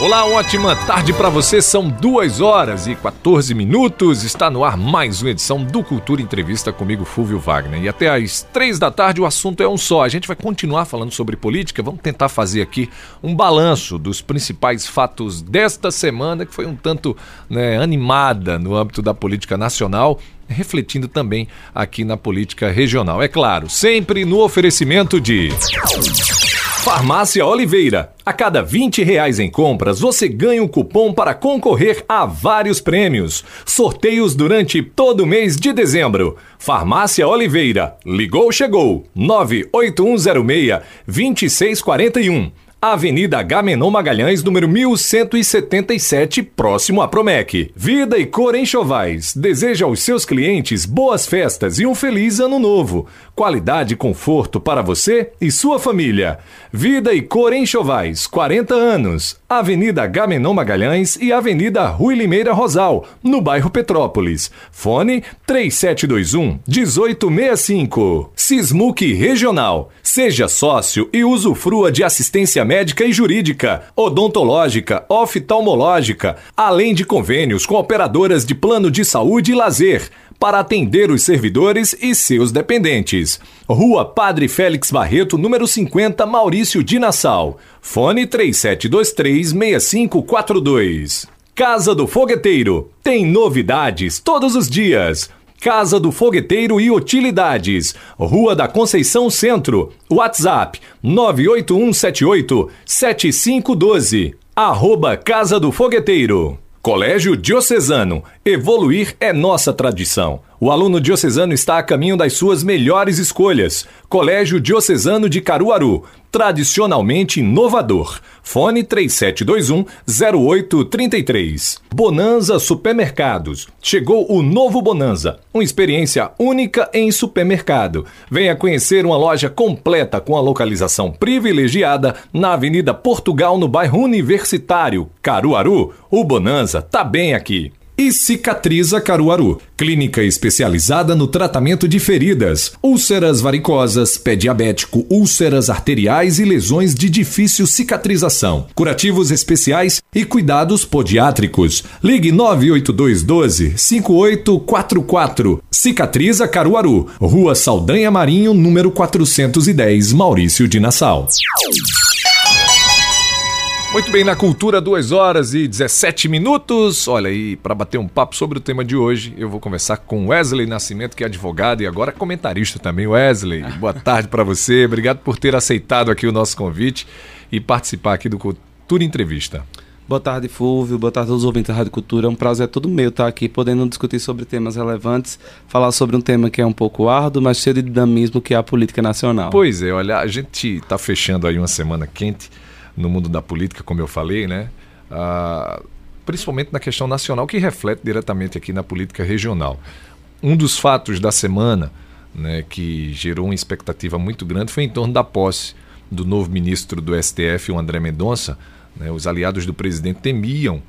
Olá, ótima tarde para você. São duas horas e 14 minutos. Está no ar mais uma edição do Cultura Entrevista comigo, Fúvio Wagner. E até às três da tarde o assunto é um só. A gente vai continuar falando sobre política. Vamos tentar fazer aqui um balanço dos principais fatos desta semana, que foi um tanto né, animada no âmbito da política nacional refletindo também aqui na política regional. É claro, sempre no oferecimento de. Farmácia Oliveira. A cada 20 reais em compras, você ganha um cupom para concorrer a vários prêmios. Sorteios durante todo o mês de dezembro. Farmácia Oliveira. Ligou, chegou. 98106 2641. Avenida Gamenon Magalhães, número 1177, próximo a Promec. Vida e Cor Enxovais deseja aos seus clientes boas festas e um feliz ano novo. Qualidade e conforto para você e sua família. Vida e Cor Enxovais, 40 anos. Avenida Gamenon Magalhães e Avenida Rui Limeira Rosal, no bairro Petrópolis. Fone 3721 1865. Sismuc Regional. Seja sócio e usufrua de assistência médica e jurídica, odontológica, oftalmológica, além de convênios com operadoras de plano de saúde e lazer para atender os servidores e seus dependentes. Rua Padre Félix Barreto, número 50, Maurício de Nassau. Fone 37236542. Casa do Fogueteiro. Tem novidades todos os dias. Casa do Fogueteiro e Utilidades, Rua da Conceição Centro, WhatsApp 98178 7512, arroba Casa do Fogueteiro. Colégio Diocesano. Evoluir é nossa tradição. O aluno diocesano está a caminho das suas melhores escolhas. Colégio Diocesano de Caruaru. Tradicionalmente inovador. Fone 3721-0833. Bonanza Supermercados. Chegou o novo Bonanza. Uma experiência única em supermercado. Venha conhecer uma loja completa com a localização privilegiada na Avenida Portugal, no bairro Universitário, Caruaru. O Bonanza tá bem aqui e Cicatriza Caruaru, clínica especializada no tratamento de feridas, úlceras varicosas, pé diabético, úlceras arteriais e lesões de difícil cicatrização, curativos especiais e cuidados podiátricos. Ligue 98212 5844. Cicatriza Caruaru, Rua Saldanha Marinho, número 410, Maurício de Nassau. Muito bem, na cultura, 2 horas e 17 minutos. Olha aí, para bater um papo sobre o tema de hoje, eu vou conversar com Wesley Nascimento, que é advogado e agora comentarista também. Wesley, boa tarde para você. Obrigado por ter aceitado aqui o nosso convite e participar aqui do Cultura Entrevista. Boa tarde, Fúvio. Boa tarde a todos os ouvintes da Rádio Cultura. É um prazer todo meu estar aqui podendo discutir sobre temas relevantes, falar sobre um tema que é um pouco árduo, mas cheio de dinamismo, que é a política nacional. Pois é, olha, a gente está fechando aí uma semana quente no mundo da política, como eu falei, né? Ah, principalmente na questão nacional, que reflete diretamente aqui na política regional. Um dos fatos da semana né, que gerou uma expectativa muito grande foi em torno da posse do novo ministro do STF, o André Mendonça. Né, os aliados do presidente temiam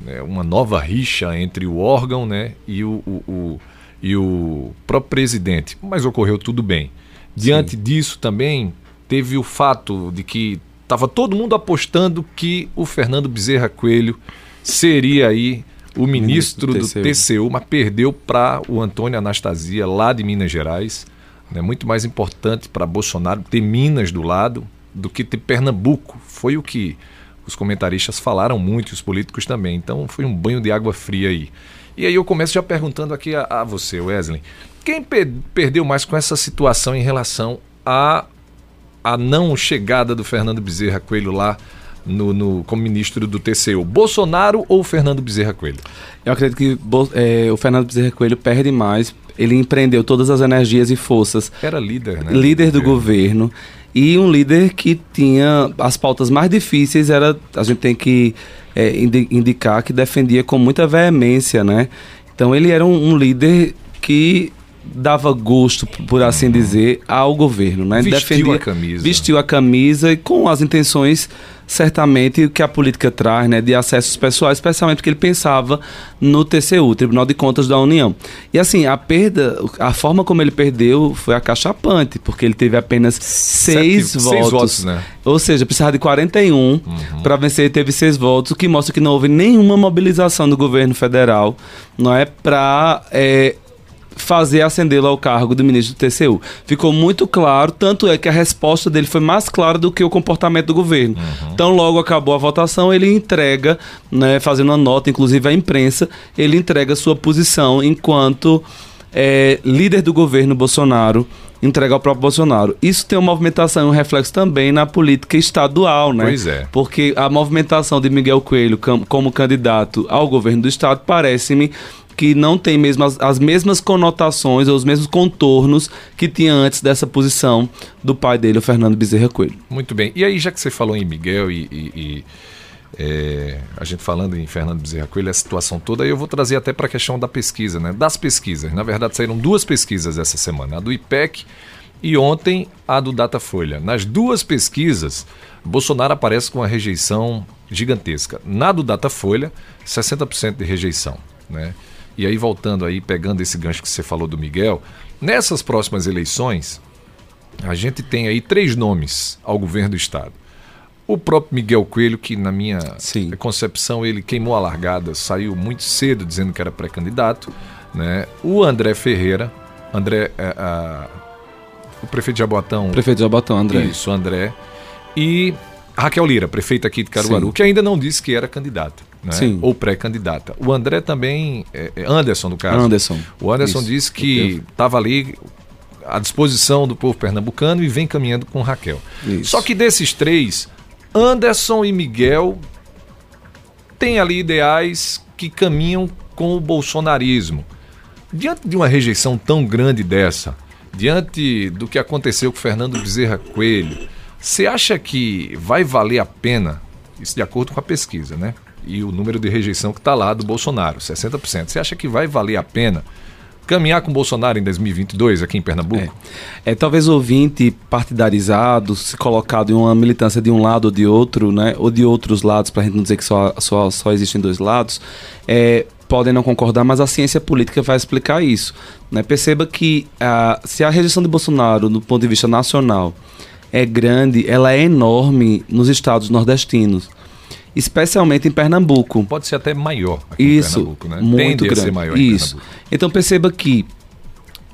né, uma nova rixa entre o órgão né, e, o, o, o, e o próprio presidente, mas ocorreu tudo bem. Diante Sim. disso também teve o fato de que Tava todo mundo apostando que o Fernando Bezerra Coelho seria aí o ministro, ministro do, TCU. TCU, mas perdeu para o Antônio Anastasia, lá de Minas Gerais. É muito mais importante para Bolsonaro ter Minas do lado do que ter Pernambuco. Foi o que os comentaristas falaram muito, os políticos também. Então foi um banho de água fria aí. E aí eu começo já perguntando aqui a, a você, Wesley. Quem per perdeu mais com essa situação em relação a a não chegada do Fernando Bezerra Coelho lá no, no, como ministro do TCU? Bolsonaro ou Fernando Bezerra Coelho? Eu acredito que é, o Fernando Bezerra Coelho perde mais. Ele empreendeu todas as energias e forças. Era líder, né? Líder do, do governo. E um líder que tinha as pautas mais difíceis, era a gente tem que é, indicar que defendia com muita veemência, né? Então ele era um, um líder que dava gosto, por assim dizer, ao governo, né? Vestiu Defendia, a camisa. Vestiu a camisa e com as intenções certamente que a política traz, né, de acessos pessoais, especialmente porque ele pensava no TCU, Tribunal de Contas da União. E assim, a perda, a forma como ele perdeu foi acachapante, porque ele teve apenas seis Sete, votos. Seis votos né? Ou seja, precisava de 41 uhum. para vencer, ele teve seis votos, o que mostra que não houve nenhuma mobilização do governo federal, não é, para é, fazer acendê-lo ao cargo do ministro do TCU. Ficou muito claro, tanto é que a resposta dele foi mais clara do que o comportamento do governo. Uhum. Então, logo acabou a votação, ele entrega, né, fazendo uma nota, inclusive à imprensa, ele entrega sua posição enquanto é, líder do governo Bolsonaro entrega ao próprio Bolsonaro. Isso tem uma movimentação e um reflexo também na política estadual, né? Pois é. Porque a movimentação de Miguel Coelho como candidato ao governo do estado parece-me que não tem mesmo as, as, mesmas conotações ou os mesmos contornos que tinha antes dessa posição do pai dele, o Fernando Bezerra Coelho. Muito bem. E aí, já que você falou em Miguel e, e, e é, a gente falando em Fernando Bezerra Coelho, a situação toda, eu vou trazer até para a questão da pesquisa, né? Das pesquisas. Na verdade, saíram duas pesquisas essa semana, a do IPEC e ontem a do Datafolha. Nas duas pesquisas, Bolsonaro aparece com uma rejeição gigantesca. Na do Datafolha, 60% de rejeição, né? E aí, voltando aí, pegando esse gancho que você falou do Miguel, nessas próximas eleições, a gente tem aí três nomes ao governo do Estado. O próprio Miguel Coelho, que na minha Sim. concepção ele queimou a largada, saiu muito cedo dizendo que era pré-candidato. Né? O André Ferreira, André, é, a, o prefeito de Jaboatão. Prefeito de Jaboatão, André. Isso, André. E Raquel Lira, prefeita aqui de Caruaru, Sim. que ainda não disse que era candidata né? Ou pré-candidata. O André também, é, é, Anderson no caso. Anderson. O Anderson Isso. disse que estava ali à disposição do povo pernambucano e vem caminhando com Raquel. Isso. Só que desses três, Anderson e Miguel têm ali ideais que caminham com o bolsonarismo. Diante de uma rejeição tão grande dessa, diante do que aconteceu com Fernando Bezerra Coelho, você acha que vai valer a pena, isso de acordo com a pesquisa, né? E o número de rejeição que está lá do Bolsonaro, 60%. Você acha que vai valer a pena caminhar com o Bolsonaro em 2022 aqui em Pernambuco? É, é talvez ouvinte partidarizado, se colocado em uma militância de um lado ou de outro, né, ou de outros lados, para a gente não dizer que só, só, só existem dois lados, é, podem não concordar, mas a ciência política vai explicar isso. Né? Perceba que a, se a rejeição de Bolsonaro, do ponto de vista nacional, é grande, ela é enorme nos estados nordestinos especialmente em Pernambuco. Pode ser até maior aqui Isso, em Pernambuco, né? muito Tende grande. maior Isso. Então perceba que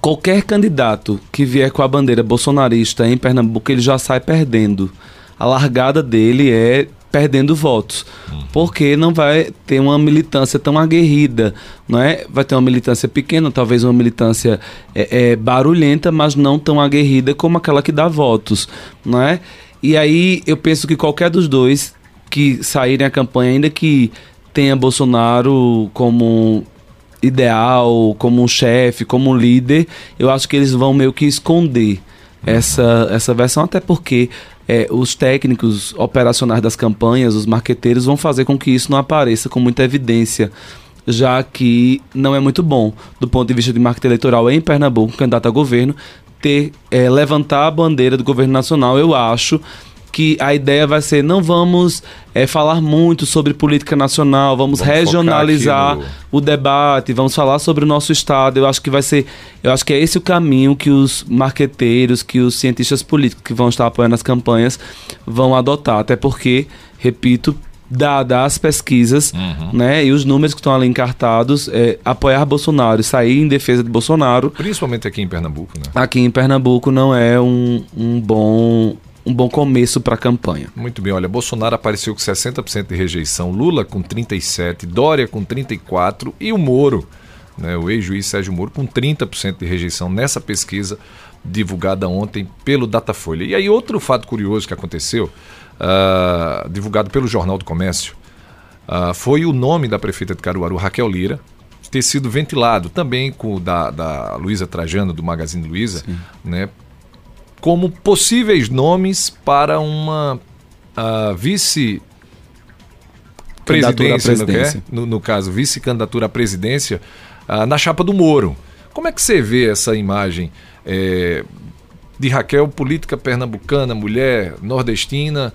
qualquer candidato que vier com a bandeira bolsonarista em Pernambuco, ele já sai perdendo. A largada dele é perdendo votos, uhum. porque não vai ter uma militância tão aguerrida, não é? Vai ter uma militância pequena, talvez uma militância é, é, barulhenta, mas não tão aguerrida como aquela que dá votos, não é? E aí eu penso que qualquer dos dois que saírem a campanha, ainda que tenha Bolsonaro como ideal, como um chefe, como um líder, eu acho que eles vão meio que esconder essa, essa versão, até porque é, os técnicos operacionais das campanhas, os marqueteiros, vão fazer com que isso não apareça com muita evidência, já que não é muito bom, do ponto de vista de marketing eleitoral em Pernambuco, candidato a governo, ter é, levantar a bandeira do governo nacional, eu acho que a ideia vai ser não vamos é, falar muito sobre política nacional, vamos, vamos regionalizar no... o debate, vamos falar sobre o nosso estado. Eu acho que vai ser, eu acho que é esse o caminho que os marqueteiros, que os cientistas políticos que vão estar apoiando as campanhas vão adotar, até porque, repito, dadas as pesquisas, uhum. né, e os números que estão ali encartados, é, apoiar Bolsonaro, sair em defesa de Bolsonaro, principalmente aqui em Pernambuco, né? Aqui em Pernambuco não é um, um bom um bom começo para a campanha. Muito bem, olha, Bolsonaro apareceu com 60% de rejeição, Lula com 37%, Dória com 34% e o Moro, né, o ex-juiz Sérgio Moro, com 30% de rejeição nessa pesquisa divulgada ontem pelo Datafolha. E aí, outro fato curioso que aconteceu, uh, divulgado pelo Jornal do Comércio, uh, foi o nome da prefeita de Caruaru, Raquel Lira, ter sido ventilado também com o da, da Luísa Trajano, do Magazine Luiza, né, como possíveis nomes para uma uh, vice presidência, no, no, no, caso, vice-candidatura à presidência uh, na chapa do Moro. Como é que você vê essa imagem é, de Raquel, política pernambucana, mulher nordestina,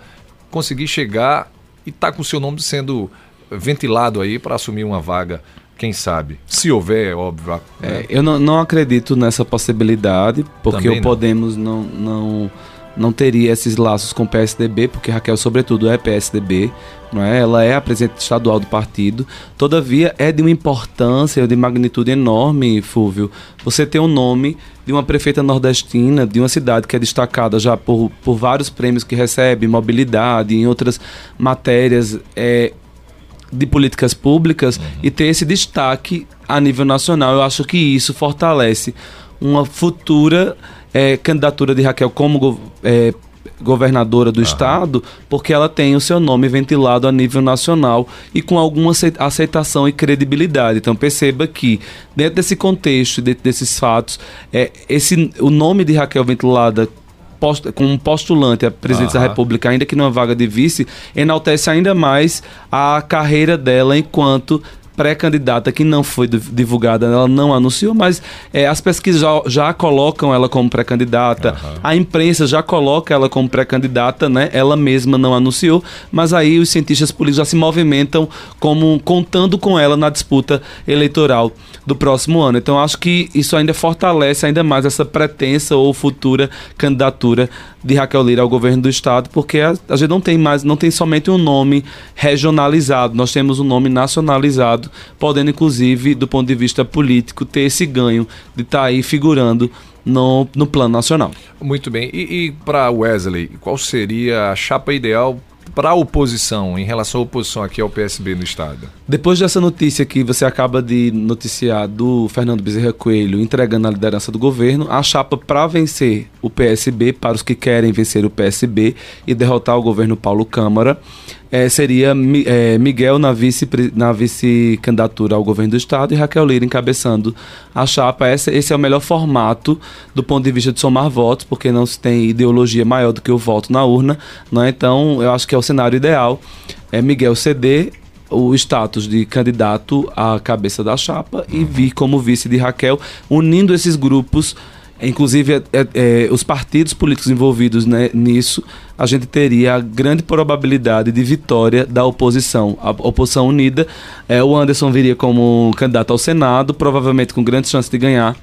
conseguir chegar e tá com o seu nome sendo ventilado aí para assumir uma vaga quem sabe? Se houver, é óbvio. É, eu não, não, acredito nessa possibilidade, porque Também o Podemos não, não, não teria esses laços com o PSDB, porque Raquel, sobretudo, é PSDB, não é? ela é a presidente estadual do partido. Todavia, é de uma importância, de magnitude enorme, Fúvio, você ter o um nome de uma prefeita nordestina, de uma cidade que é destacada já por, por vários prêmios que recebe, mobilidade, em outras matérias. É, de políticas públicas uhum. e ter esse destaque a nível nacional. Eu acho que isso fortalece uma futura é, candidatura de Raquel como é, governadora do uhum. estado, porque ela tem o seu nome ventilado a nível nacional e com alguma aceitação e credibilidade. Então perceba que dentro desse contexto, dentro desses fatos, é, esse, o nome de Raquel ventilada post, como postulante à presidência da República, ainda que numa vaga de vice, enaltece ainda mais a carreira dela enquanto pré-candidata que não foi divulgada, ela não anunciou, mas é, as pesquisas já, já, colocam ela como pré-candidata, uhum. a imprensa já coloca ela como pré-candidata, né? Ela mesma não anunciou, mas aí os cientistas políticos já se movimentam como contando com ela na disputa eleitoral do próximo ano. Então acho que isso ainda fortalece ainda mais essa pretensa ou futura candidatura de Raquel Lira ao governo do estado, porque a, a gente não tem mais, não tem somente um nome regionalizado, nós temos um nome nacionalizado, podendo inclusive, do ponto de vista político, ter esse ganho de estar tá aí figurando no, no plano nacional. Muito bem. E, e para Wesley, qual seria a chapa ideal para a oposição, em relação à oposição aqui ao PSB no Estado? Depois dessa notícia que você acaba de noticiar do Fernando Bezerra Coelho entregando a liderança do governo, a chapa para vencer o PSB, para os que querem vencer o PSB e derrotar o governo Paulo Câmara, é, seria é, Miguel na vice-candidatura na vice ao governo do Estado e Raquel Lira encabeçando a chapa. Esse, esse é o melhor formato do ponto de vista de somar votos, porque não se tem ideologia maior do que o voto na urna. Né? Então, eu acho que é o cenário ideal. É Miguel ceder o status de candidato à cabeça da chapa e vir como vice de Raquel, unindo esses grupos Inclusive, é, é, é, os partidos políticos envolvidos né, nisso, a gente teria a grande probabilidade de vitória da oposição. A oposição unida, é, o Anderson viria como candidato ao Senado, provavelmente com grandes chances de ganhar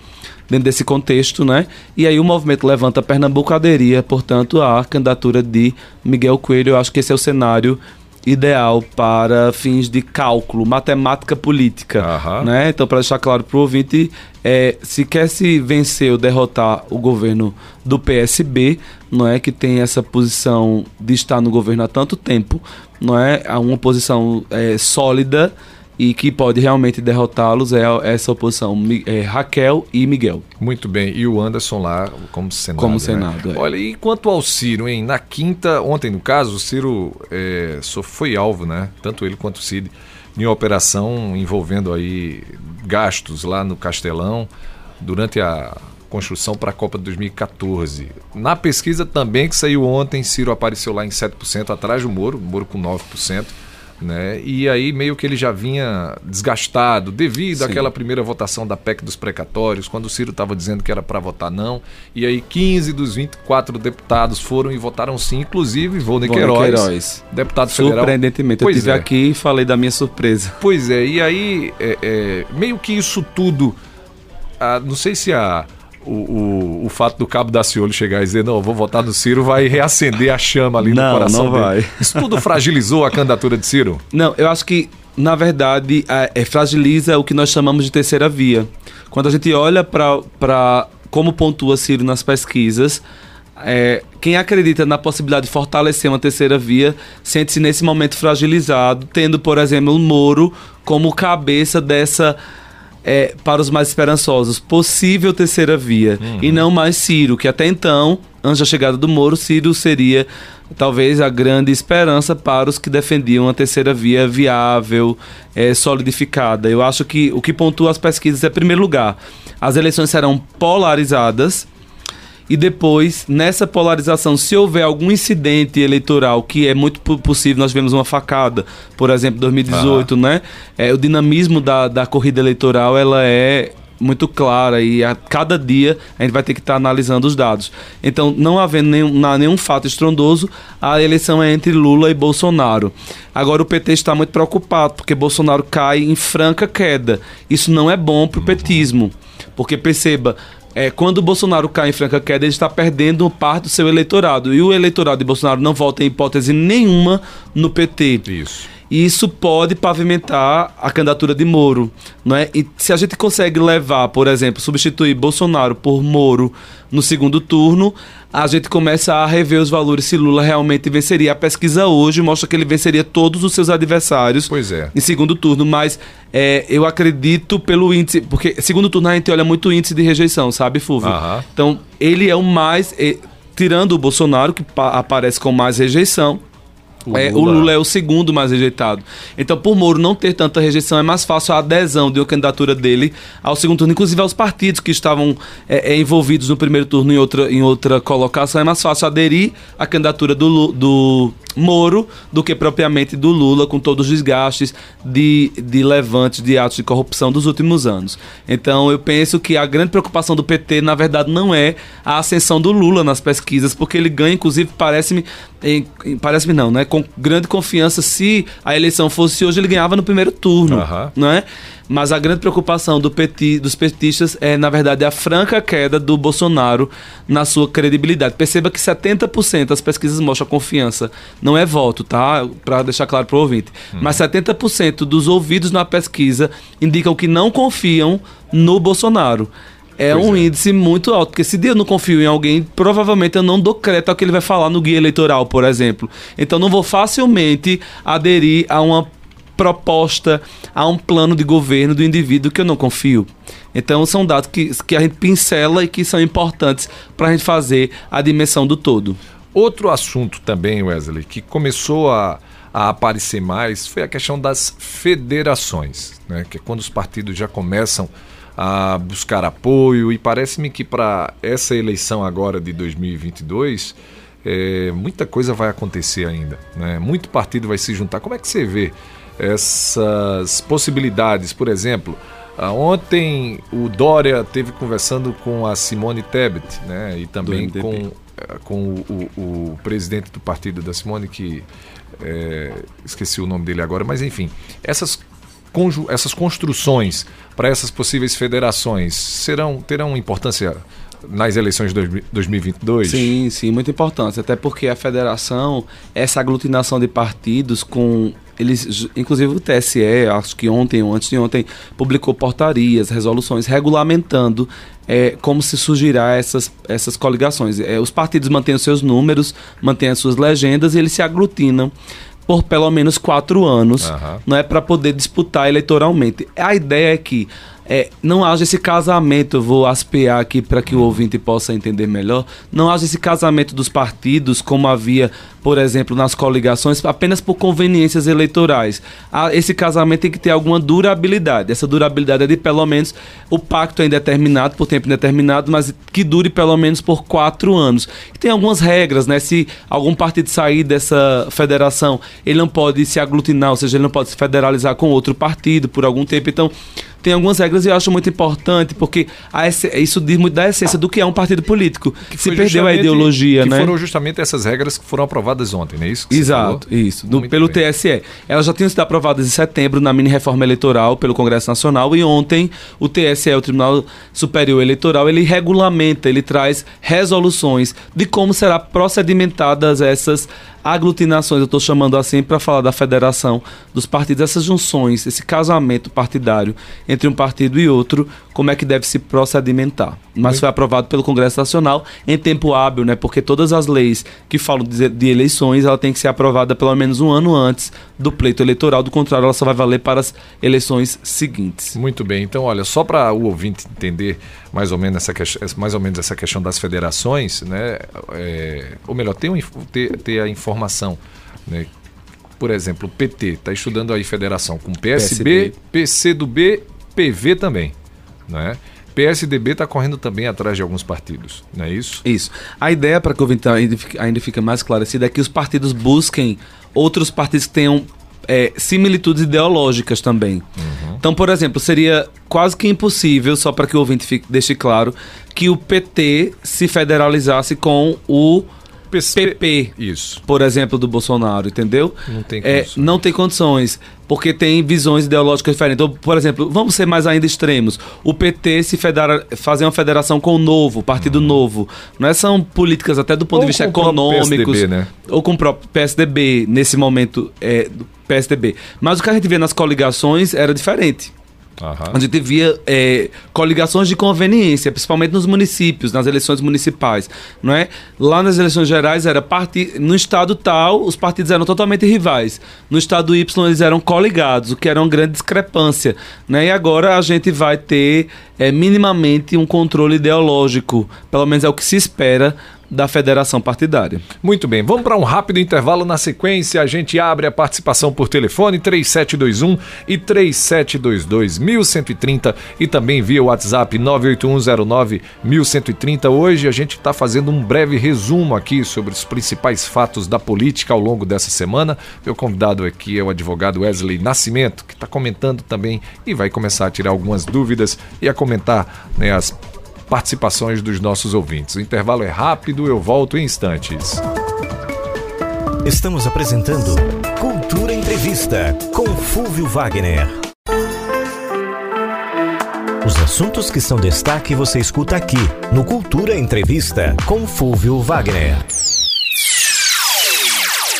dentro desse contexto, né? E aí o movimento Levanta Pernambuco aderia, portanto, à candidatura de Miguel Coelho. Eu acho que esse é o cenário ideal para fins de cálculo, matemática política. Né? Então, para deixar claro para o ouvinte, é, se quer se vencer ou derrotar o governo do PSB, não é que tem essa posição de estar no governo há tanto tempo, não é uma posição é, sólida e que pode realmente derrotá-los é essa oposição, é, Raquel e Miguel. Muito bem, e o Anderson lá como Senado. Como né? Senado, né? é. Olha, e quanto ao Ciro, hein? Na quinta, ontem no caso, o Ciro é, só foi alvo, né? Tanto ele quanto o Cid, em operação envolvendo aí gastos lá no Castelão durante a construção para a Copa de 2014. Na pesquisa também que saiu ontem, Ciro apareceu lá em 7% atrás do Moro, Moro com 9% né? E aí meio que ele já vinha desgastado devido Sim. àquela primeira votação da PEC dos precatórios, quando o Ciro estava dizendo que era para votar não, e aí 15 dos 24 deputados foram e votaram sim, inclusive Volney Queiroz, Queiroz, deputado federal. Surpreendentemente, eu estive é. aqui e falei da minha surpresa. Pois é, e aí é, é, meio que isso tudo, ah, não sei se a o, o, o, fato do Cabo da Ciolo chegar e dizer, não, vou votar no Ciro, vai reacender a chama ali não, no coração não vai. Isso tudo fragilizou a candidatura de Ciro? Não, eu acho que, na verdade, é, é, fragiliza o que nós chamamos de terceira via. Quando a gente olha para como pontua Ciro nas pesquisas, é, quem acredita na possibilidade de fortalecer uma terceira via sente-se nesse momento fragilizado, tendo, por exemplo, o Moro como cabeça dessa é, para os mais esperançosos, possível terceira via. Uhum. E não mais Ciro, que até então, antes da chegada do Moro, Ciro seria talvez a grande esperança para os que defendiam a terceira via viável, é, solidificada. Eu acho que o que pontua as pesquisas é, em primeiro lugar, as eleições serão polarizadas e depois, nessa polarização, se houver algum incidente eleitoral, que é muito possível, nós vemos uma facada, por exemplo, 2018, ah. né? É, o dinamismo da, da corrida eleitoral, ela é muito clara e a cada dia a gente vai ter que estar tá analisando os dados. Então, não havendo nenhum, nenhum fato estrondoso, a eleição é entre Lula e Bolsonaro. Agora, o PT está muito preocupado porque Bolsonaro cai em franca queda. Isso não é bom para o petismo. Porque perceba, é, quando o Bolsonaro cai em franca queda, ele está perdendo parte do seu eleitorado. E o eleitorado de Bolsonaro não vota em hipótese nenhuma no PT. Isso. E isso pode pavimentar a candidatura de Moro. Não é? E se a gente consegue levar, por exemplo, substituir Bolsonaro por Moro no segundo turno, a gente começa a rever os valores se Lula realmente venceria. A pesquisa hoje mostra que ele venceria todos os seus adversários pois é. em segundo turno, mas é, eu acredito pelo índice, porque segundo turno a gente olha muito índice de rejeição, sabe, Fulvio? Então, ele é o mais. É, tirando o Bolsonaro, que aparece com mais rejeição, o, é, Lula. o Lula é o segundo mais rejeitado. Então, por Moro não ter tanta rejeição, é mais fácil a adesão de uma candidatura dele ao segundo turno, inclusive aos partidos que estavam é, é, envolvidos no primeiro turno em outra, em outra colocação, é mais fácil aderir à candidatura do, do Moro do que propriamente do Lula, com todos os desgastes de, de levantes de atos de corrupção dos últimos anos. Então, eu penso que a grande preocupação do PT, na verdade, não é a ascensão do Lula nas pesquisas, porque ele ganha, inclusive, parece-me, parece-me não, né? Com grande confiança, se a eleição fosse hoje, ele ganhava no primeiro turno, uhum. não é? Mas a grande preocupação do peti, dos petistas é, na verdade, a franca queda do Bolsonaro na sua credibilidade. Perceba que 70% das pesquisas mostram confiança. Não é voto, tá? Para deixar claro para o ouvinte. Uhum. Mas 70% dos ouvidos na pesquisa indicam que não confiam no Bolsonaro é pois um é. índice muito alto. Porque se eu não confio em alguém, provavelmente eu não dou crédito ao que ele vai falar no guia eleitoral, por exemplo. Então não vou facilmente aderir a uma proposta, a um plano de governo do indivíduo que eu não confio. Então são dados que, que a gente pincela e que são importantes para a gente fazer a dimensão do todo. Outro assunto também, Wesley, que começou a, a aparecer mais foi a questão das federações, né? que é quando os partidos já começam a buscar apoio e parece-me que para essa eleição agora de 2022 é, muita coisa vai acontecer ainda, né? Muito partido vai se juntar. Como é que você vê essas possibilidades? Por exemplo, ontem o Dória teve conversando com a Simone Tebet, né? E também com, com o, o, o, presidente do partido da Simone que é, esqueci o nome dele agora, mas enfim, essas essas construções para essas possíveis federações serão terão importância nas eleições de 2022? Sim, sim, muita importância. Até porque a federação, essa aglutinação de partidos com. Eles, inclusive o TSE, acho que ontem ou antes de ontem, publicou portarias, resoluções regulamentando é, como se surgirá essas, essas coligações. É, os partidos mantêm os seus números, mantêm as suas legendas e eles se aglutinam por pelo menos quatro anos, uhum. não é para poder disputar eleitoralmente. A ideia é que é, não haja esse casamento, vou aspear aqui para que o ouvinte possa entender melhor, não haja esse casamento dos partidos como havia, por exemplo, nas coligações, apenas por conveniências eleitorais. Esse casamento tem que ter alguma durabilidade. Essa durabilidade é de pelo menos o pacto é indeterminado, por tempo indeterminado, mas que dure pelo menos por quatro anos. E tem algumas regras, né? Se algum partido sair dessa federação, ele não pode se aglutinar, ou seja, ele não pode se federalizar com outro partido por algum tempo. Então, tem algumas regras e eu acho muito importante, porque isso diz muito da essência do que é um partido político. Que Se perdeu a ideologia, que né? foram justamente essas regras que foram aprovadas ontem, não é isso? Exato, isso. Do, pelo bem. TSE. Elas já tinham sido aprovadas em setembro na mini reforma eleitoral pelo Congresso Nacional e ontem o TSE, o Tribunal Superior Eleitoral, ele regulamenta, ele traz resoluções de como será procedimentadas essas aglutinações, eu estou chamando assim para falar da federação dos partidos, essas junções, esse casamento partidário entre um partido e outro, como é que deve se procedimentar. Mas foi aprovado pelo Congresso Nacional em tempo hábil, né? Porque todas as leis que falam de, de eleições, ela tem que ser aprovada pelo menos um ano antes do pleito eleitoral, do contrário, ela só vai valer para as eleições seguintes. Muito bem. Então, olha, só para o ouvinte entender mais ou menos essa, mais ou menos essa questão das federações, né? É, ou melhor, ter, um, ter, ter a informação, né? Por exemplo, o PT está estudando aí federação com PSB, PSB. PC PV também, né? PSDB está correndo também atrás de alguns partidos, não é isso? Isso. A ideia, para que o ouvinte ainda fique mais esclarecida, é que os partidos busquem outros partidos que tenham é, similitudes ideológicas também. Uhum. Então, por exemplo, seria quase que impossível, só para que o ouvinte fique, deixe claro, que o PT se federalizasse com o PP, isso. por exemplo, do Bolsonaro, entendeu? Não tem condições. É, não tem condições, porque tem visões ideológicas diferentes. Então, por exemplo, vamos ser mais ainda extremos. O PT se federa, fazer uma federação com o Novo, Partido uhum. Novo. Não é, são políticas até do ponto ou de vista econômico. Né? Ou com o próprio PSDB, nesse momento é, PSDB. Mas o que a gente vê nas coligações era diferente. Uhum. A gente via é, coligações de conveniência, principalmente nos municípios, nas eleições municipais, não é? Lá nas eleições gerais era parte no estado tal, os partidos eram totalmente rivais. No estado Y eles eram coligados, o que era uma grande discrepância, né? E agora a gente vai ter é, minimamente um controle ideológico, pelo menos é o que se espera da federação partidária. Muito bem, vamos para um rápido intervalo. Na sequência, a gente abre a participação por telefone 3721 e 3722 1130 e também via WhatsApp 98109 1130. Hoje a gente está fazendo um breve resumo aqui sobre os principais fatos da política ao longo dessa semana. Meu convidado aqui é o advogado Wesley Nascimento, que está comentando também e vai começar a tirar algumas dúvidas e a comentar né, as participações dos nossos ouvintes. O intervalo é rápido, eu volto em instantes. Estamos apresentando Cultura Entrevista com Fúvio Wagner. Os assuntos que são destaque você escuta aqui no Cultura Entrevista com Fúvio Wagner.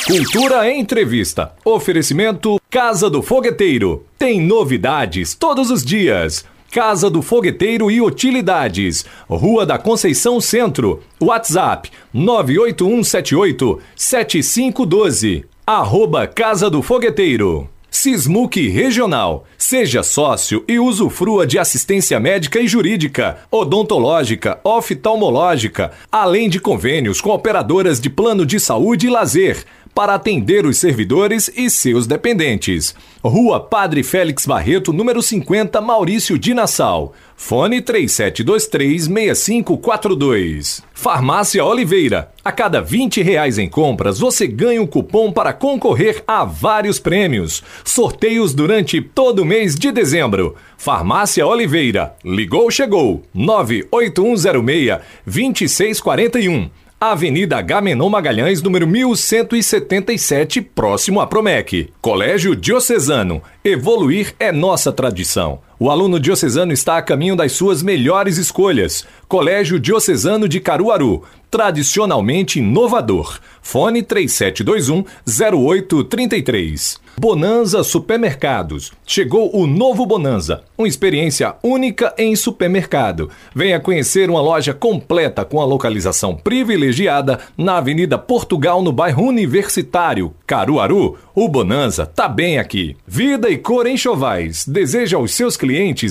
Cultura Entrevista. Oferecimento Casa do Fogueteiro. Tem novidades todos os dias. Casa do Fogueteiro e Utilidades, Rua da Conceição Centro, WhatsApp 98178 7512, arroba Casa do Fogueteiro. Sismuc Regional. Seja sócio e usufrua de assistência médica e jurídica, odontológica, oftalmológica, além de convênios com operadoras de plano de saúde e lazer para atender os servidores e seus dependentes. Rua Padre Félix Barreto, número 50, Maurício de Nassau. Fone 3723-6542. Farmácia Oliveira. A cada 20 reais em compras, você ganha um cupom para concorrer a vários prêmios. Sorteios durante todo o mês de dezembro. Farmácia Oliveira. Ligou, chegou. 98106 2641. Avenida Gamenon Magalhães, número 1177, próximo à Promec. Colégio Diocesano. Evoluir é nossa tradição. O aluno diocesano está a caminho das suas melhores escolhas. Colégio Diocesano de Caruaru, tradicionalmente inovador. Fone 3721 0833. Bonanza Supermercados. Chegou o novo Bonanza, uma experiência única em supermercado. Venha conhecer uma loja completa com a localização privilegiada na Avenida Portugal, no bairro Universitário, Caruaru. O Bonanza tá bem aqui. Vida e cor em Chovais. Deseja aos seus clientes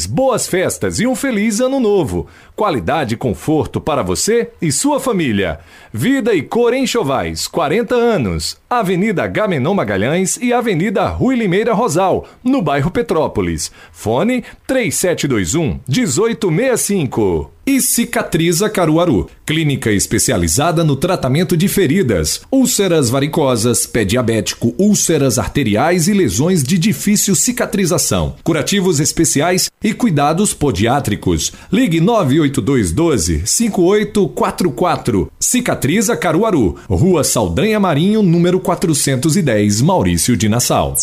boas festas e um feliz ano novo. Qualidade e conforto para você e sua família. Vida e cor em Chovais, 40 anos. Avenida Gamenon Magalhães e Avenida Rui Limeira Rosal, no bairro Petrópolis. Fone 3721 1865. E Cicatriza Caruaru, clínica especializada no tratamento de feridas, úlceras varicosas, pé diabético, úlceras arteriais e lesões de difícil cicatrização, curativos especiais e cuidados podiátricos. Ligue 98212 5844. Cicatriza Caruaru, Rua Saldanha Marinho, número 410, Maurício de Nassau.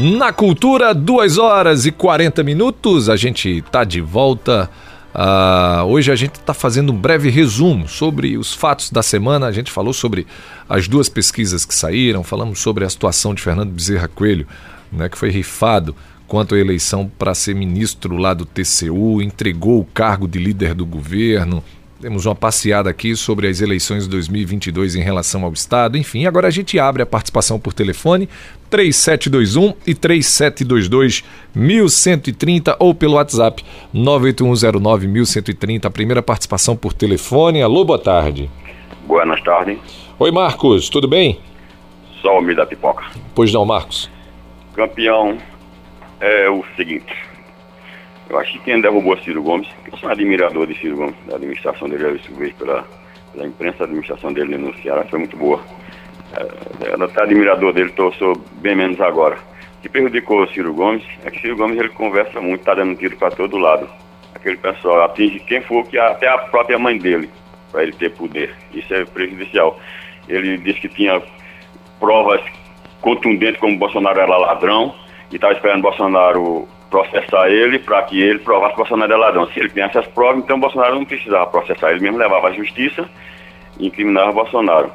Na Cultura, 2 horas e 40 minutos, a gente está de volta. Uh, hoje a gente está fazendo um breve resumo sobre os fatos da semana. A gente falou sobre as duas pesquisas que saíram, falamos sobre a situação de Fernando Bezerra Coelho, né, que foi rifado quanto à eleição para ser ministro lá do TCU, entregou o cargo de líder do governo, temos uma passeada aqui sobre as eleições de 2022 em relação ao Estado. Enfim, agora a gente abre a participação por telefone 3721 e 3722 1130 ou pelo WhatsApp 98109 1130. A primeira participação por telefone. Alô, boa tarde. Boas tardes. Oi, Marcos, tudo bem? Só o da pipoca. Pois não, Marcos. Campeão é o seguinte eu acho que quem derrubou Ciro Gomes, que eu sou um admirador de Ciro Gomes, da administração dele, eu vejo pela A imprensa, a administração dele no Ceará foi muito boa. É, ela está admirador dele, tô, sou bem menos agora. O que prejudicou o Ciro Gomes é que Ciro Gomes ele conversa muito, está dando tiro para todo lado. Aquele pessoal atinge quem for, que até a própria mãe dele, para ele ter poder. Isso é prejudicial. Ele disse que tinha provas contundentes como Bolsonaro era ladrão e estava esperando Bolsonaro processar ele para que ele provasse que Bolsonaro era ladrão. Se ele tem essas provas, então Bolsonaro não precisava processar, ele mesmo levava à justiça e incriminava Bolsonaro.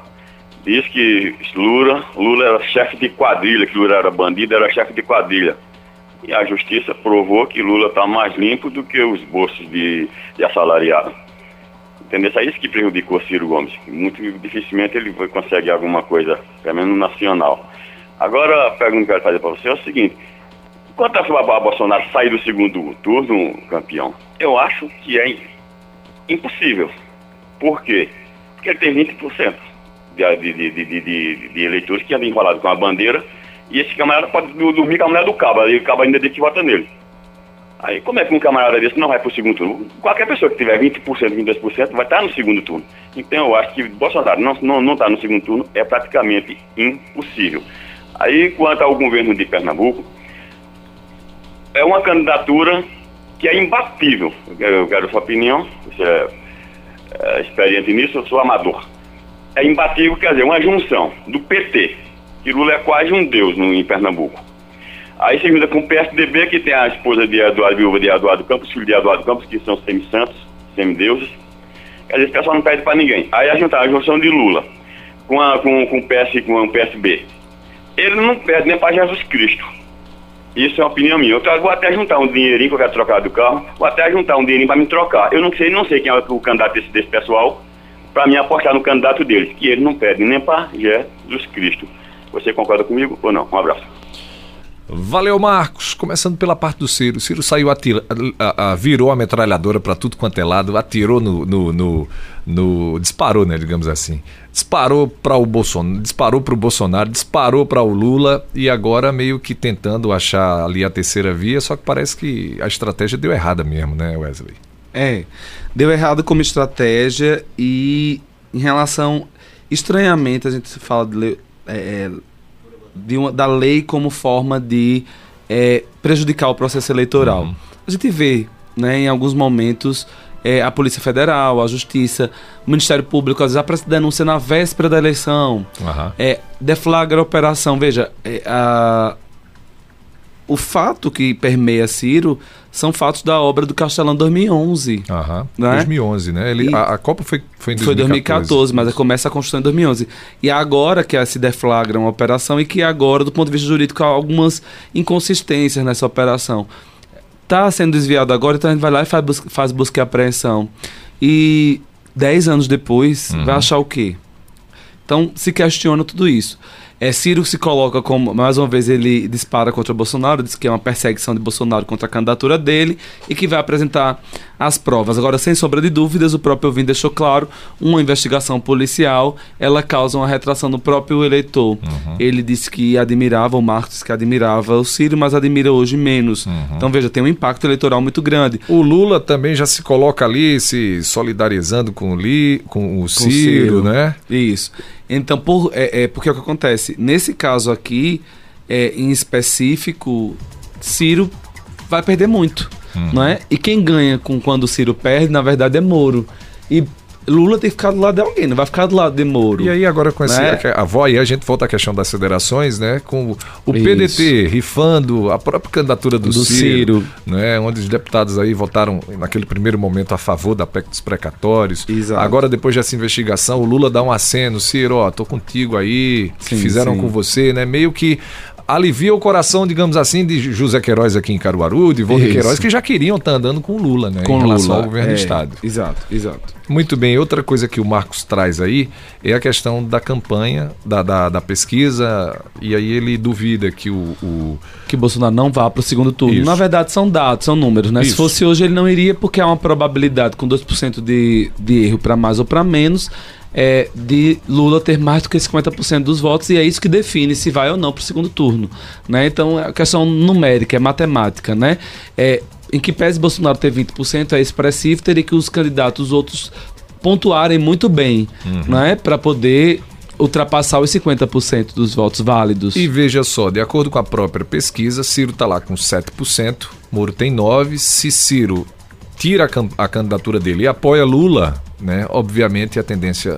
Diz que Lula, Lula era chefe de quadrilha, que Lula era bandido, era chefe de quadrilha. E a justiça provou que Lula está mais limpo do que os bolsos de, de assalariado. Entendeu? É isso que prejudicou Ciro Gomes. Muito dificilmente ele consegue alguma coisa, pelo menos nacional. Agora, a pergunta que eu quero fazer para você é o seguinte: quanto a Bolsonaro sair do segundo turno, campeão, eu acho que é impossível. Por quê? Porque ele tem 20% de, de, de, de, de eleitores que andam enrolados com a bandeira e esse camarada pode dormir com a mulher do cabo, e o cabo ainda diz que vota nele. Aí como é que um camarada desse não vai para o segundo turno? Qualquer pessoa que tiver 20%, 22% vai estar no segundo turno. Então eu acho que Bolsonaro não está não, não tá no segundo turno, é praticamente impossível. Aí quanto ao governo de Pernambuco, é uma candidatura que é imbatível. Eu quero, sua opinião, você é, é experiente nisso, eu sou amador. É imbatível, quer dizer, uma junção do PT, que Lula é quase um deus no, em Pernambuco. Aí você junta com o PSDB, que tem a esposa de Eduardo, viúva de Eduardo Campos, filho de Eduardo Campos, que são semi-santos, semideuses. Quer dizer, esse pessoal não perde para ninguém. Aí a juntar a junção de Lula com, a, com, com, o PS, com o PSB. Ele não perde nem para Jesus Cristo. Isso é uma opinião minha. Eu vou até juntar um dinheirinho que eu quero trocar do carro, vou até juntar um dinheirinho para me trocar. Eu não sei, não sei quem é o candidato desse, desse pessoal, para me apostar no candidato deles, que ele não perde nem para Jesus Cristo. Você concorda comigo ou não? Um abraço. Valeu, Marcos. Começando pela parte do Ciro. O Ciro saiu, atira, a, a, virou a metralhadora para tudo quanto é lado, atirou no, no, no, no, disparou, né, digamos assim. Disparou para o Bolsonaro, disparou para o Bolsonaro, disparou para o Lula e agora meio que tentando achar ali a terceira via, só que parece que a estratégia deu errada mesmo, né, Wesley? É, deu errado como estratégia e em relação estranhamente a gente fala de é, de uma, da lei como forma de é, prejudicar o processo eleitoral. Uhum. A gente vê, né, em alguns momentos, é, a Polícia Federal, a Justiça, o Ministério Público, às vezes aparece denúncia na véspera da eleição, uhum. é, deflagra a operação. Veja, é, a, o fato que permeia Ciro são fatos da obra do Castelão 2011. Aham, né? 2011, né? Ele, e, a, a, Copa foi, foi em 2014. Foi 2014, mas começa a construção em 2011. E agora que se deflagra uma operação e que agora, do ponto de vista jurídico, há algumas inconsistências nessa operação. Está sendo desviado agora, então a gente vai lá e faz, busca, faz busca e apreensão. E dez anos depois, uhum. vai achar o quê? Então se questiona tudo isso. É, Ciro se coloca como, mais uma vez, ele dispara contra Bolsonaro, diz que é uma perseguição de Bolsonaro contra a candidatura dele e que vai apresentar as provas. Agora, sem sombra de dúvidas, o próprio Elvin deixou claro, uma investigação policial, ela causa uma retração no próprio eleitor. Uhum. Ele disse que admirava, o Marcos que admirava o Ciro, mas admira hoje menos. Uhum. Então, veja, tem um impacto eleitoral muito grande. O Lula também já se coloca ali, se solidarizando com o, Li, com o com Ciro, Ciro, né? Isso. Então, por, é, é, porque é o que acontece? Nesse caso aqui, é, em específico, Ciro vai perder muito, uhum. não é? E quem ganha com quando o Ciro perde, na verdade, é Moro. E Lula tem que ficar do lado de alguém, não vai ficar do lado de Moro. E aí agora com esse, né? avó, e a gente volta à questão das federações, né? Com o Isso. PDT rifando a própria candidatura do, do Ciro, Ciro, né? Onde os deputados aí votaram naquele primeiro momento a favor da PEC dos precatórios. Exato. Agora, depois dessa investigação, o Lula dá um aceno, Ciro, ó, tô contigo aí, sim, fizeram sim. com você, né? Meio que alivia o coração, digamos assim, de José Queiroz aqui em Caruaru, de Volta Queiroz, que já queriam estar tá andando com Lula, né? Com em relação Lula, ao governo é, do Estado. Exato, exato. Muito bem, outra coisa que o Marcos traz aí é a questão da campanha, da, da, da pesquisa, e aí ele duvida que o, o... Que Bolsonaro não vá para o segundo turno. Isso. Na verdade, são dados, são números, né? Isso. Se fosse hoje, ele não iria, porque há uma probabilidade com 2% de, de erro para mais ou para menos é, de Lula ter mais do que 50% dos votos e é isso que define se vai ou não para o segundo turno. Né? Então, é questão numérica, é matemática. Né? É, em que pese Bolsonaro ter 20% é expressivo, teria que os candidatos outros pontuarem muito bem, uhum. né? Para poder ultrapassar os 50% dos votos válidos. E veja só, de acordo com a própria pesquisa, Ciro está lá com 7%, Moro tem 9%. Se Ciro tira a, a candidatura dele e apoia Lula, né, obviamente a tendência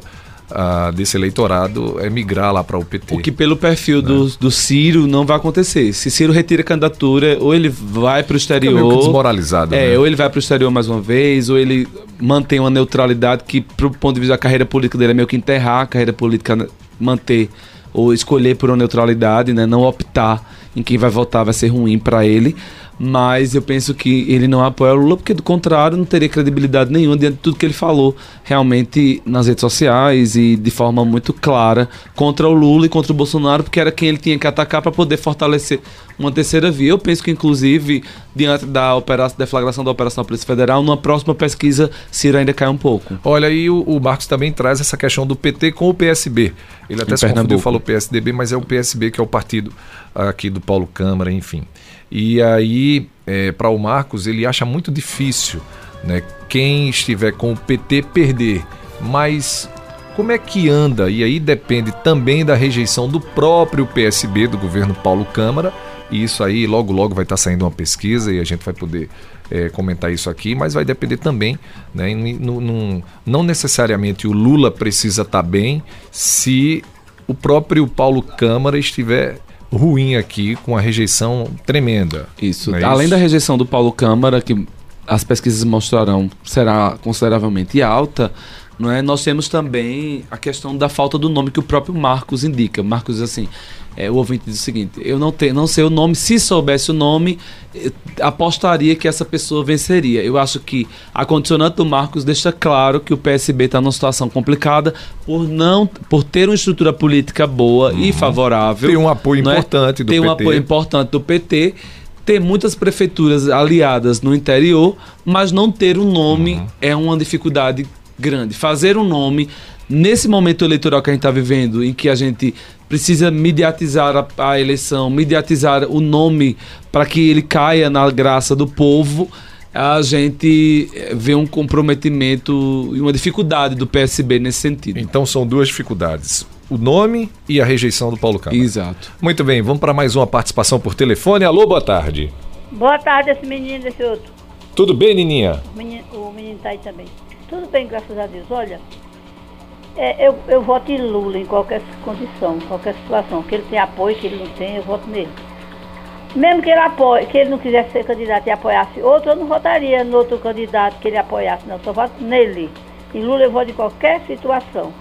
uh, desse eleitorado é migrar lá para o PT. O que pelo perfil né? do, do Ciro não vai acontecer. Se Ciro retira a candidatura, ou ele vai para o exterior... Fica meio desmoralizado. É, né? ou ele vai para o exterior mais uma vez, ou ele mantém uma neutralidade que, pro ponto de vista da carreira política dele, é meio que enterrar a carreira política, né, manter ou escolher por uma neutralidade, né? Não optar em quem vai votar vai ser ruim para ele mas eu penso que ele não apoia o Lula, porque do contrário não teria credibilidade nenhuma diante de tudo que ele falou realmente nas redes sociais e de forma muito clara contra o Lula e contra o Bolsonaro, porque era quem ele tinha que atacar para poder fortalecer uma terceira via. Eu penso que, inclusive, diante da operação, deflagração da Operação da Polícia Federal, numa próxima pesquisa, Ciro ainda cai um pouco. Olha, e o, o Marcos também traz essa questão do PT com o PSB. Ele até em se confundiu, falou PSDB, mas é o PSB que é o partido aqui do Paulo Câmara, enfim. E aí, é, para o Marcos, ele acha muito difícil né, quem estiver com o PT perder. Mas como é que anda? E aí depende também da rejeição do próprio PSB, do governo Paulo Câmara. E isso aí, logo, logo vai estar tá saindo uma pesquisa e a gente vai poder é, comentar isso aqui, mas vai depender também, né, no, no, não necessariamente o Lula precisa estar tá bem se o próprio Paulo Câmara estiver ruim aqui, com a rejeição tremenda. Isso. É Além isso? da rejeição do Paulo Câmara, que as pesquisas mostrarão será consideravelmente alta, não é? Nós temos também a questão da falta do nome que o próprio Marcos indica. Marcos diz assim: é, o ouvinte diz o seguinte: eu não, tenho, não sei o nome, se soubesse o nome, apostaria que essa pessoa venceria. Eu acho que a condicionante do Marcos deixa claro que o PSB está numa situação complicada por não por ter uma estrutura política boa uhum. e favorável. Tem um apoio é? importante do Tem PT. Tem um apoio importante do PT ter muitas prefeituras aliadas no interior, mas não ter um nome uhum. é uma dificuldade grande. Fazer um nome nesse momento eleitoral que a gente está vivendo, em que a gente precisa mediatizar a, a eleição, mediatizar o nome para que ele caia na graça do povo, a gente vê um comprometimento e uma dificuldade do PSB nesse sentido. Então são duas dificuldades. O nome e a rejeição do Paulo Câmara. Exato. Muito bem, vamos para mais uma participação por telefone. Alô, boa tarde. Boa tarde, esse menino, esse outro. Tudo bem, Nininha? O menino, o menino tá aí também. Tudo bem, graças a Deus. Olha, é, eu, eu voto em Lula em qualquer condição, qualquer situação. Que ele tem apoio, que ele não tem, eu voto nele. Mesmo que ele apoie, que ele não quisesse ser candidato e apoiasse outro, eu não votaria no outro candidato que ele apoiasse, não. Eu só voto nele. Em Lula eu voto em qualquer situação.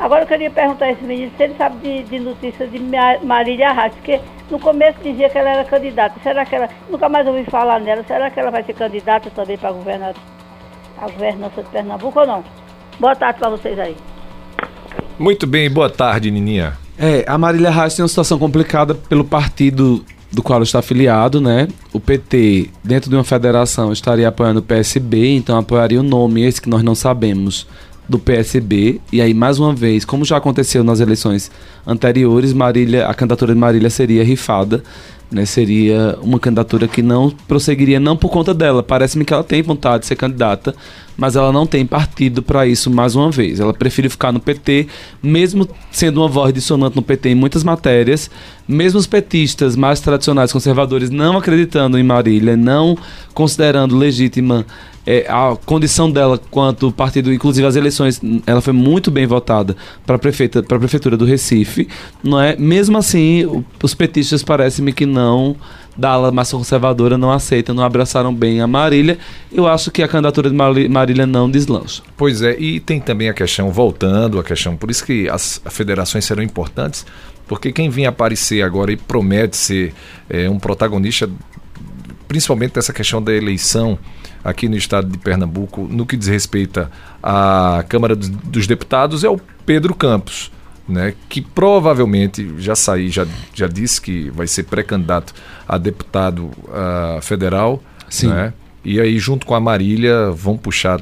Agora eu queria perguntar a esse menino se ele sabe de, de notícias de Marília Arraes, porque no começo dizia que ela era candidata. Será que ela. Nunca mais ouvi falar nela. Será que ela vai ser candidata também para a governança de Pernambuco ou não? Boa tarde para vocês aí. Muito bem, boa tarde, Nininha. É, a Marília Reis tem uma situação complicada pelo partido do qual está afiliado, né? O PT, dentro de uma federação, estaria apoiando o PSB, então apoiaria o nome, esse que nós não sabemos, do PSB. E aí, mais uma vez, como já aconteceu nas eleições anteriores, Marília, a candidatura de Marília seria rifada né, seria uma candidatura que não prosseguiria não por conta dela. Parece-me que ela tem vontade de ser candidata, mas ela não tem partido para isso mais uma vez. Ela prefere ficar no PT, mesmo sendo uma voz dissonante no PT em muitas matérias, mesmo os petistas mais tradicionais conservadores não acreditando em Marília, não considerando legítima é, a condição dela quanto partido, inclusive as eleições, ela foi muito bem votada para prefeita, para prefeitura do Recife, não é? Mesmo assim, o, os petistas parece-me que não da ala conservadora não aceitam, não abraçaram bem a Marília. Eu acho que a candidatura de Marília não deslancha. Pois é, e tem também a questão, voltando a questão, por isso que as federações serão importantes, porque quem vinha aparecer agora e promete ser é, um protagonista, principalmente dessa questão da eleição, aqui no estado de Pernambuco, no que diz respeito à Câmara dos Deputados, é o Pedro Campos. Né, que provavelmente já saí, já, já disse que vai ser pré-candidato a deputado uh, federal. Sim. Né, e aí, junto com a Marília, vão puxar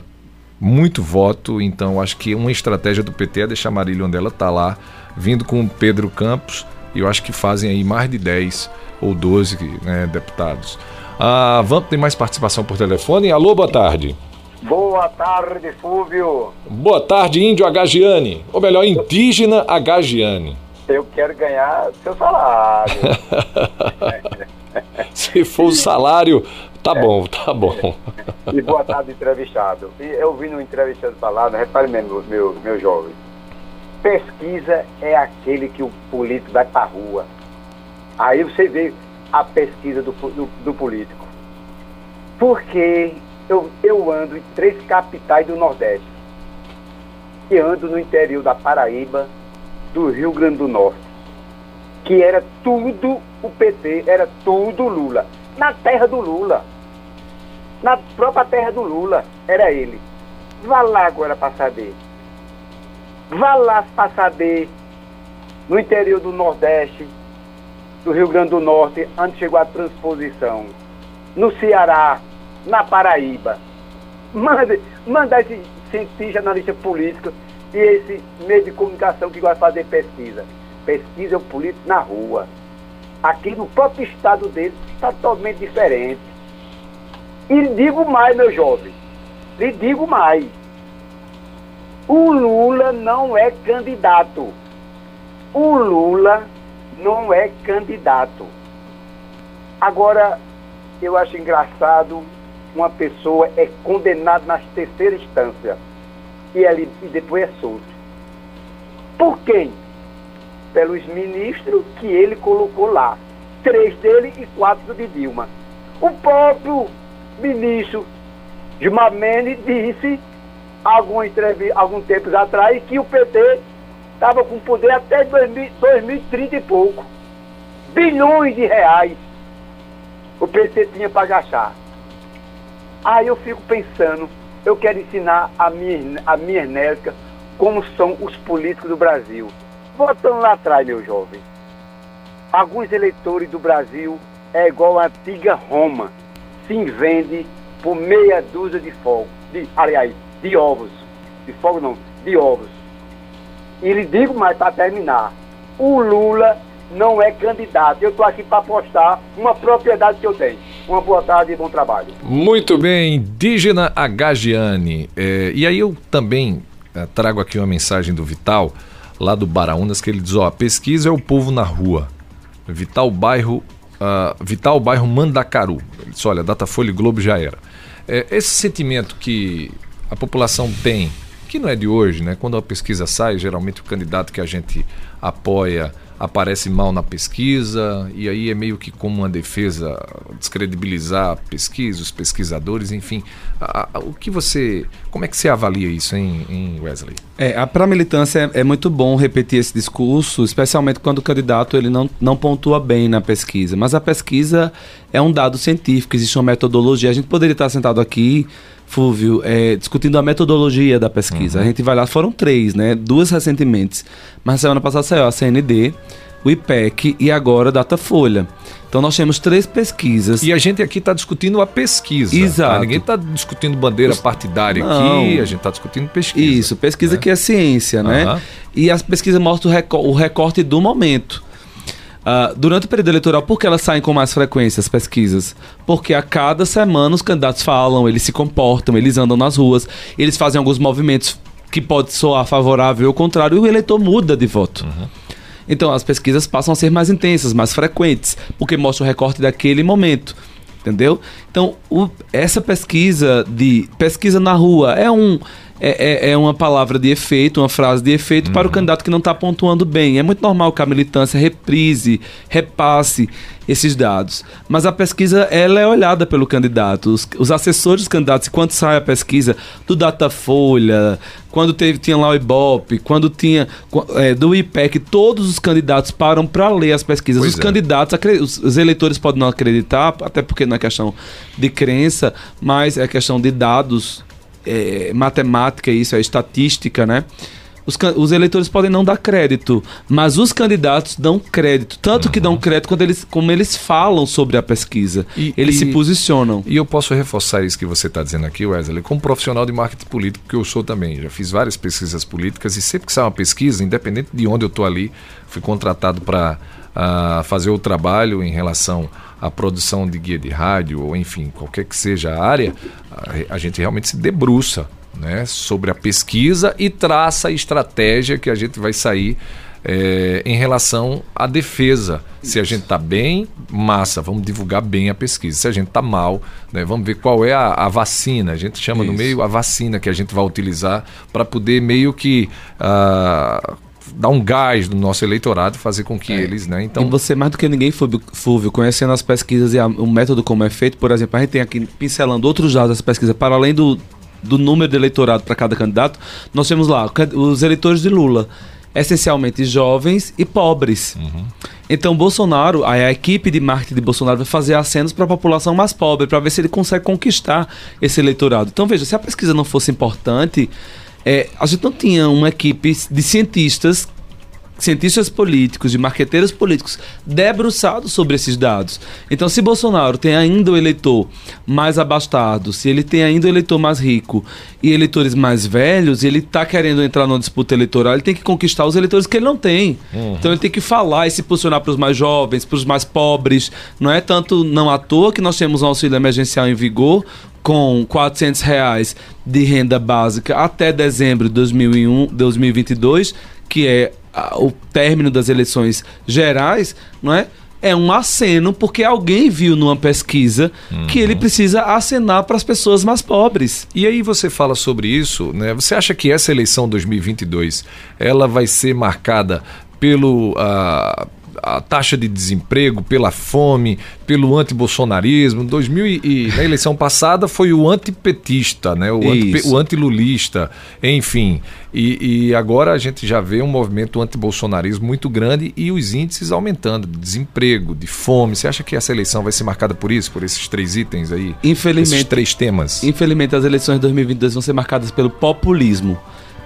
muito voto. Então, acho que uma estratégia do PT é deixar a Marília onde ela está lá, vindo com o Pedro Campos. E eu acho que fazem aí mais de 10 ou 12 né, deputados. A Vamp tem mais participação por telefone. Alô, boa tarde. Boa tarde, Fúvio. Boa tarde, índio Agagiane. Ou melhor, indígena Agagiane. Eu quero ganhar seu salário. Se for o salário, tá bom, tá bom. E boa tarde, entrevistado. E eu vi no entrevistado falar, repare mesmo, meu, meu jovem. Pesquisa é aquele que o político vai pra rua. Aí você vê a pesquisa do, do, do político. Porque eu, eu ando em três capitais do Nordeste. E ando no interior da Paraíba, do Rio Grande do Norte. Que era tudo o PT, era tudo Lula. Na terra do Lula. Na própria terra do Lula, era ele. Vá lá agora para saber. Vá lá para saber no interior do Nordeste, do Rio Grande do Norte, onde chegou a transposição. No Ceará, na Paraíba. Manda, manda esse cientista, analista político e esse meio de comunicação que vai fazer pesquisa. Pesquisa o político na rua. Aqui no próprio estado dele está totalmente diferente. E digo mais, meu jovem. Lhe digo mais. O Lula não é candidato. O Lula não é candidato. Agora, eu acho engraçado uma pessoa é condenada na terceira instância e, ele, e depois é solto. Por quem? Pelos ministros que ele colocou lá. Três dele e quatro de Dilma. O próprio ministro Gilmar Mendes disse algum, algum tempos atrás que o PT estava com poder até 2000, 2030 e pouco. Bilhões de reais o PT tinha para gastar. Aí eu fico pensando, eu quero ensinar a minha, a minha Ernésica como são os políticos do Brasil. Voltando lá atrás, meu jovem. Alguns eleitores do Brasil é igual a antiga Roma. Se vende por meia dúzia de fogo. De, aliás, de ovos. De fogo não, de ovos. E lhe digo mais para terminar. O Lula não é candidato. Eu estou aqui para apostar uma propriedade que eu tenho. Uma boa tarde e bom trabalho. Muito bem, indígena Agagiane. É, e aí eu também é, trago aqui uma mensagem do Vital, lá do Baraunas, que ele diz: ó, a pesquisa é o povo na rua. Vital bairro, uh, Vital bairro Mandacaru. Ele disse, olha, Datafolha e Globo já era. É, esse sentimento que a população tem, que não é de hoje, né? Quando a pesquisa sai, geralmente o candidato que a gente apoia aparece mal na pesquisa, e aí é meio que como uma defesa descredibilizar a pesquisa, os pesquisadores, enfim. A, a, o que você. Como é que você avalia isso, hein, Wesley? É, para a militância é, é, muito bom repetir esse discurso, especialmente quando o candidato ele não, não pontua bem na pesquisa. Mas a pesquisa é um dado científico, existe uma metodologia. A gente poderia estar sentado aqui Fúvio, é, discutindo a metodologia da pesquisa. Uhum. A gente vai lá, foram três, né? Duas recentemente. Mas semana passada saiu a CND, o IPEC e agora Datafolha. Então nós temos três pesquisas. E a gente aqui está discutindo a pesquisa. Exato. Tá? Ninguém está discutindo bandeira partidária Não. aqui, a gente está discutindo pesquisa. Isso, pesquisa né? que é ciência, né? E as pesquisas mostram o recorte do momento. Uh, durante o período eleitoral, por que elas saem com mais frequência, as pesquisas? Porque a cada semana os candidatos falam, eles se comportam, eles andam nas ruas, eles fazem alguns movimentos que pode soar favorável ou contrário, e o eleitor muda de voto. Uhum. Então as pesquisas passam a ser mais intensas, mais frequentes, porque mostra o recorte daquele momento. Entendeu? Então, o, essa pesquisa de pesquisa na rua é um é, é, é, uma palavra de efeito, uma frase de efeito uhum. para o uhum. candidato que não está pontuando bem. É muito normal que a militância reprise, repasse esses dados. Mas a pesquisa ela é olhada pelo candidato. Os, os assessores dos candidatos, quando sai a pesquisa do Datafolha, quando teve, tinha lá o Ibope, quando tinha é, do IPEC, todos os candidatos param para ler as pesquisas. Pois os é. candidatos, os, os eleitores podem não acreditar, até porque não é questão de crença, mas é questão de dados é, matemática, isso é estatística, né? Os, os, eleitores podem não dar crédito, mas os candidatos dão crédito. Tanto uhum. que dão crédito quando eles, como eles falam sobre a pesquisa. E, eles e, se posicionam. E eu posso reforçar isso que você está dizendo aqui, Wesley, como profissional de marketing político, que eu sou também. Já fiz várias pesquisas políticas e sempre que sai uma pesquisa, independente de onde eu estou ali, fui contratado para a fazer o trabalho em relação à produção de guia de rádio, ou enfim, qualquer que seja a área, a, a gente realmente se debruça né, sobre a pesquisa e traça a estratégia que a gente vai sair é, em relação à defesa. Isso. Se a gente está bem, massa, vamos divulgar bem a pesquisa. Se a gente está mal, né, vamos ver qual é a, a, vacina. A gente chama Isso. no meio a vacina que a gente vai utilizar para poder meio que. Uh, dar um gás no nosso eleitorado fazer com que é. eles, né? Então, e você mais do que ninguém, Fúvio, conhecendo as pesquisas e a, o método como é feito, por exemplo, a gente tem aqui pincelando outros dados das pesquisas, para além do, do número de eleitorado para cada candidato, nós temos lá os eleitores de Lula essencialmente jovens e pobres. Uhum. Então, Bolsonaro, a, a, equipe de marketing de Bolsonaro vai fazer acenos para a população mais pobre, para ver se ele consegue conquistar esse eleitorado. Então, veja, se a pesquisa não fosse importante, é, a gente não tinha uma equipe de cientistas cientistas políticos, de marqueteiros políticos debruçados sobre esses dados. Então, se Bolsonaro tem ainda o eleitor mais abastado, se ele tem ainda o eleitor mais rico e eleitores mais velhos, e ele está querendo entrar numa disputa eleitoral, ele tem que conquistar os eleitores que ele não tem. Uhum. Então, ele tem que falar e se posicionar para os mais jovens, para os mais pobres. Não é tanto não à toa que nós temos um auxílio emergencial em vigor, com 400 reais de renda básica até dezembro de 2001, 2022, que é o término das eleições gerais, não é? É um aceno porque alguém viu numa pesquisa uhum. que ele precisa acenar para as pessoas mais pobres. E aí você fala sobre isso, né? Você acha que essa eleição 2022 ela vai ser marcada pelo uh, a taxa de desemprego, pela fome, pelo antibolsonarismo. 2000 e, na eleição passada foi o antipetista, né? o, anti, o antilulista, enfim. E, e, agora a gente já vê um movimento antibolsonarismo muito grande e os índices aumentando, de desemprego, de fome. Você acha que essa eleição vai ser marcada por isso, por esses três itens aí? Infelizmente. Esses três temas? Infelizmente, as eleições de 2022 vão ser marcadas pelo populismo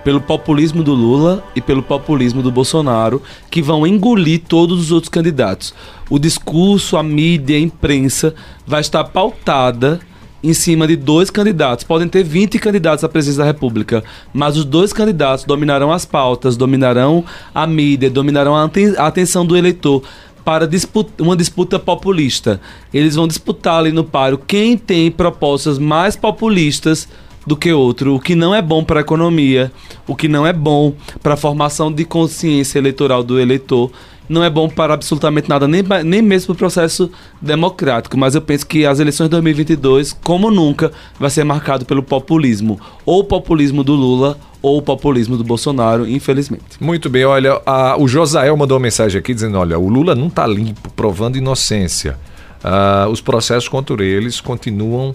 pelo populismo do Lula e pelo populismo do Bolsonaro, que vão engolir todos os outros candidatos. O discurso, a mídia, a imprensa vai estar pautada em cima de dois candidatos. Podem ter 20 candidatos à presidência da República, mas os dois candidatos dominarão as pautas, dominarão a mídia, dominarão a atenção do eleitor para disputa, uma disputa populista. Eles vão disputar ali no páreo quem tem propostas mais populistas do que outro, o que não é bom para a economia, o que não é bom para a formação de consciência eleitoral do eleitor, não é bom para absolutamente nada, nem, nem mesmo para o processo democrático. Mas eu penso que as eleições de 2022, como nunca, vai ser marcado pelo populismo. Ou o populismo do Lula, ou o populismo do Bolsonaro, infelizmente. Muito bem, olha, a, o Josael mandou uma mensagem aqui dizendo: olha, o Lula não está limpo, provando inocência. Uh, os processos contra eles continuam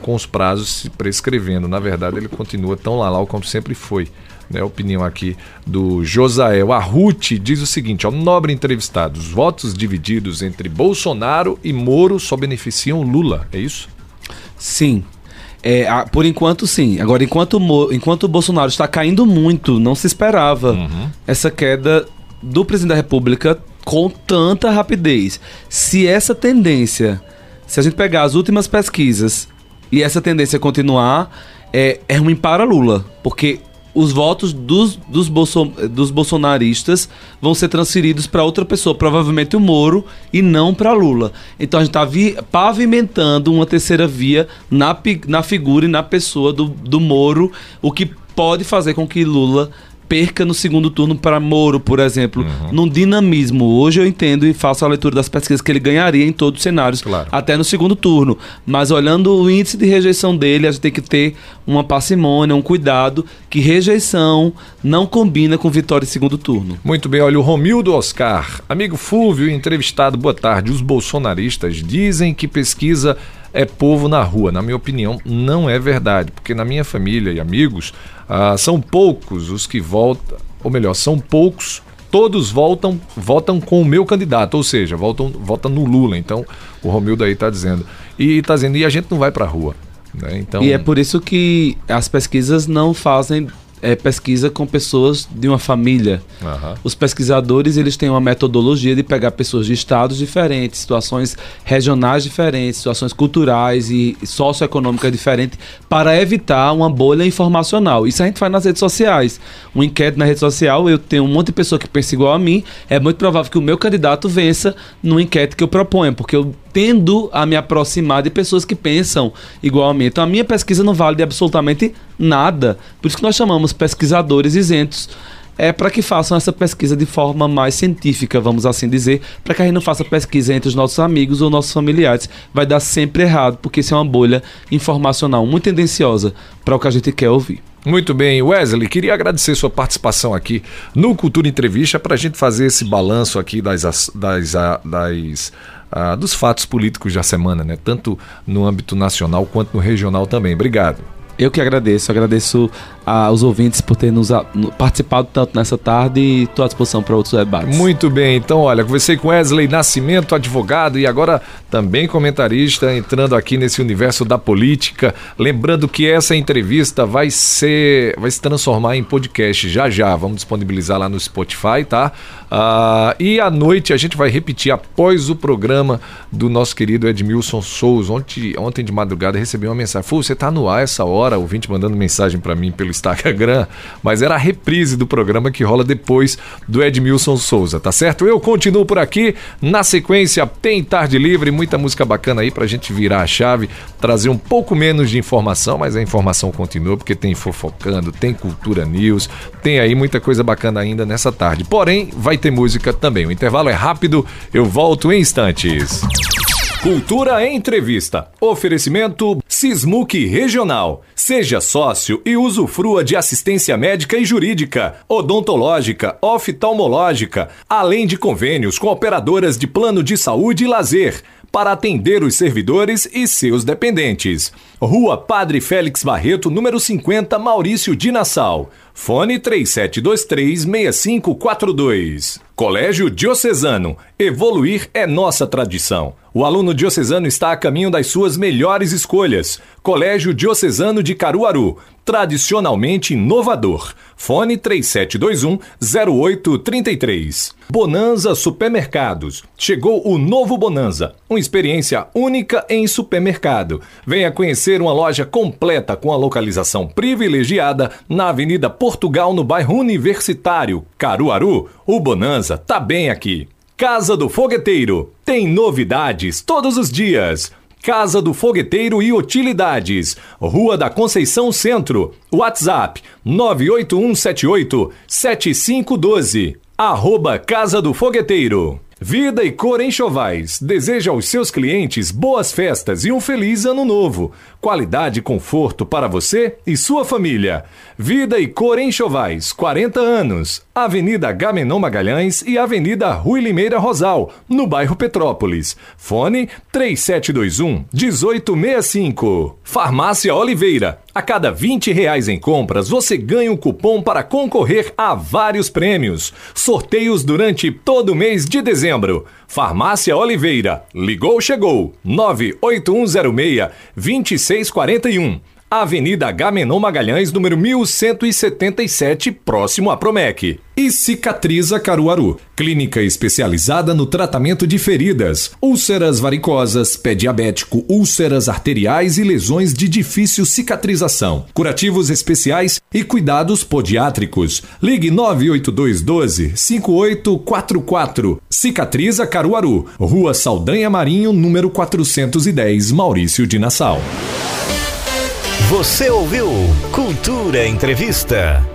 com os prazos se prescrevendo. Na verdade, ele continua tão lá como sempre foi. Né, a opinião aqui do Josael. A Ruth diz o seguinte: ao nobre entrevistado, os votos divididos entre Bolsonaro e Moro só beneficiam Lula, é isso? Sim. É, por enquanto, sim. Agora, enquanto, enquanto o Bolsonaro está caindo muito, não se esperava uhum. essa queda do presidente da República com tanta rapidez. Se essa tendência, se a gente pegar as últimas pesquisas e essa tendência continuar, é, é ruim para Lula, porque os votos dos, dos, bolso, dos bolsonaristas vão ser transferidos para outra pessoa, provavelmente o Moro, e não para Lula. Então a gente está pavimentando uma terceira via na, na figura e na pessoa do, do Moro, o que pode fazer com que Lula perca no segundo turno para Moro, por exemplo, uhum. num dinamismo. Hoje eu entendo e faço a leitura das pesquisas que ele ganharia em todos os cenários, claro. até no segundo turno. Mas olhando o índice de rejeição dele, a gente tem que ter uma parcimônia, um cuidado, que rejeição não combina com vitória em segundo turno. Muito bem, olha o Romildo Oscar. Amigo Fúvio, entrevistado, boa tarde. Os bolsonaristas dizem que pesquisa é povo na rua. Na minha opinião, não é verdade, porque na minha família e amigos ah, são poucos os que voltam, ou melhor, são poucos, todos voltam, votam com o meu candidato, ou seja, votam, votam no Lula. Então, o Romildo aí está dizendo. E está dizendo, e a gente não vai para a rua. Né? Então... E é por isso que as pesquisas não fazem é, pesquisa com pessoas de uma família. Uhum. Os pesquisadores eles têm uma metodologia de pegar pessoas de estados diferentes, situações regionais diferentes, situações culturais e socioeconômicas diferentes, para evitar uma bolha informacional. Isso a gente faz nas redes sociais. Um enquete na rede social, eu tenho um monte de pessoa que pensa igual a mim, é muito provável que o meu candidato vença no enquete que eu proponho, porque eu tendo a me aproximar de pessoas que pensam igual a. Então a minha pesquisa não vale de absolutamente nada. Por isso que nós chamamos pesquisadores isentos. É para que façam essa pesquisa de forma mais científica, vamos assim dizer, para que a gente não faça pesquisa entre os nossos amigos ou nossos familiares. Vai dar sempre errado, porque isso é uma bolha informacional muito tendenciosa para o que a gente quer ouvir. Muito bem, Wesley, queria agradecer sua participação aqui no Cultura Entrevista para a gente fazer esse balanço aqui das, das, das ah, dos fatos políticos da semana, né? Tanto no âmbito nacional quanto no regional também. Obrigado. Eu que agradeço, agradeço aos ouvintes por terem nos participado tanto nessa tarde e estou à disposição para outros debates. Muito bem, então olha, conversei com Wesley Nascimento, advogado e agora também comentarista, entrando aqui nesse universo da política. Lembrando que essa entrevista vai ser, vai se transformar em podcast já já. Vamos disponibilizar lá no Spotify, tá? Uh, e à noite a gente vai repetir após o programa do nosso querido Edmilson Souza. Ontem, ontem de madrugada recebi uma mensagem: Fô, você tá no ar essa hora? Ouvinte mandando mensagem para mim pelo Instagram, mas era a reprise do programa que rola depois do Edmilson Souza, tá certo? Eu continuo por aqui. Na sequência, tem Tarde Livre, muita música bacana aí pra gente virar a chave, trazer um pouco menos de informação, mas a informação continua, porque tem fofocando, tem cultura news, tem aí muita coisa bacana ainda nessa tarde. Porém, vai ter música também. O intervalo é rápido, eu volto em instantes. Cultura Entrevista. Oferecimento Sismuc Regional. Seja sócio e usufrua de assistência médica e jurídica, odontológica, oftalmológica, além de convênios com operadoras de plano de saúde e lazer para atender os servidores e seus dependentes. Rua Padre Félix Barreto, número 50, Maurício de Nassau. Fone 37236542. Colégio Diocesano. Evoluir é nossa tradição. O aluno diocesano está a caminho das suas melhores escolhas. Colégio Diocesano de Caruaru. Tradicionalmente inovador. Fone 3721 0833. Bonanza Supermercados. Chegou o novo Bonanza, uma experiência única em supermercado. Venha conhecer uma loja completa com a localização privilegiada na Avenida Portugal, no bairro Universitário, Caruaru. O Bonanza tá bem aqui. Casa do Fogueteiro. Tem novidades todos os dias. Casa do Fogueteiro e Utilidades. Rua da Conceição Centro. WhatsApp 98178 7512. Arroba Casa do Fogueteiro. Vida e Cor Enxovais deseja aos seus clientes boas festas e um feliz ano novo. Qualidade e conforto para você e sua família. Vida e Cor Enxovais, 40 anos. Avenida Gamenon Magalhães e Avenida Rui Limeira Rosal, no bairro Petrópolis. Fone 3721 1865. Farmácia Oliveira. A cada 20 reais em compras, você ganha um cupom para concorrer a vários prêmios. Sorteios durante todo o mês de dezembro. Farmácia Oliveira. Ligou, chegou. 98106 2641. Avenida Gamenon Magalhães, número 1177, próximo à Promec. E Cicatriza Caruaru, clínica especializada no tratamento de feridas, úlceras varicosas, pé diabético, úlceras arteriais e lesões de difícil cicatrização. Curativos especiais e cuidados podiátricos. Ligue 98212 5844. Cicatriza Caruaru, Rua Saldanha Marinho, número 410, Maurício de Nassau. Você ouviu Cultura Entrevista.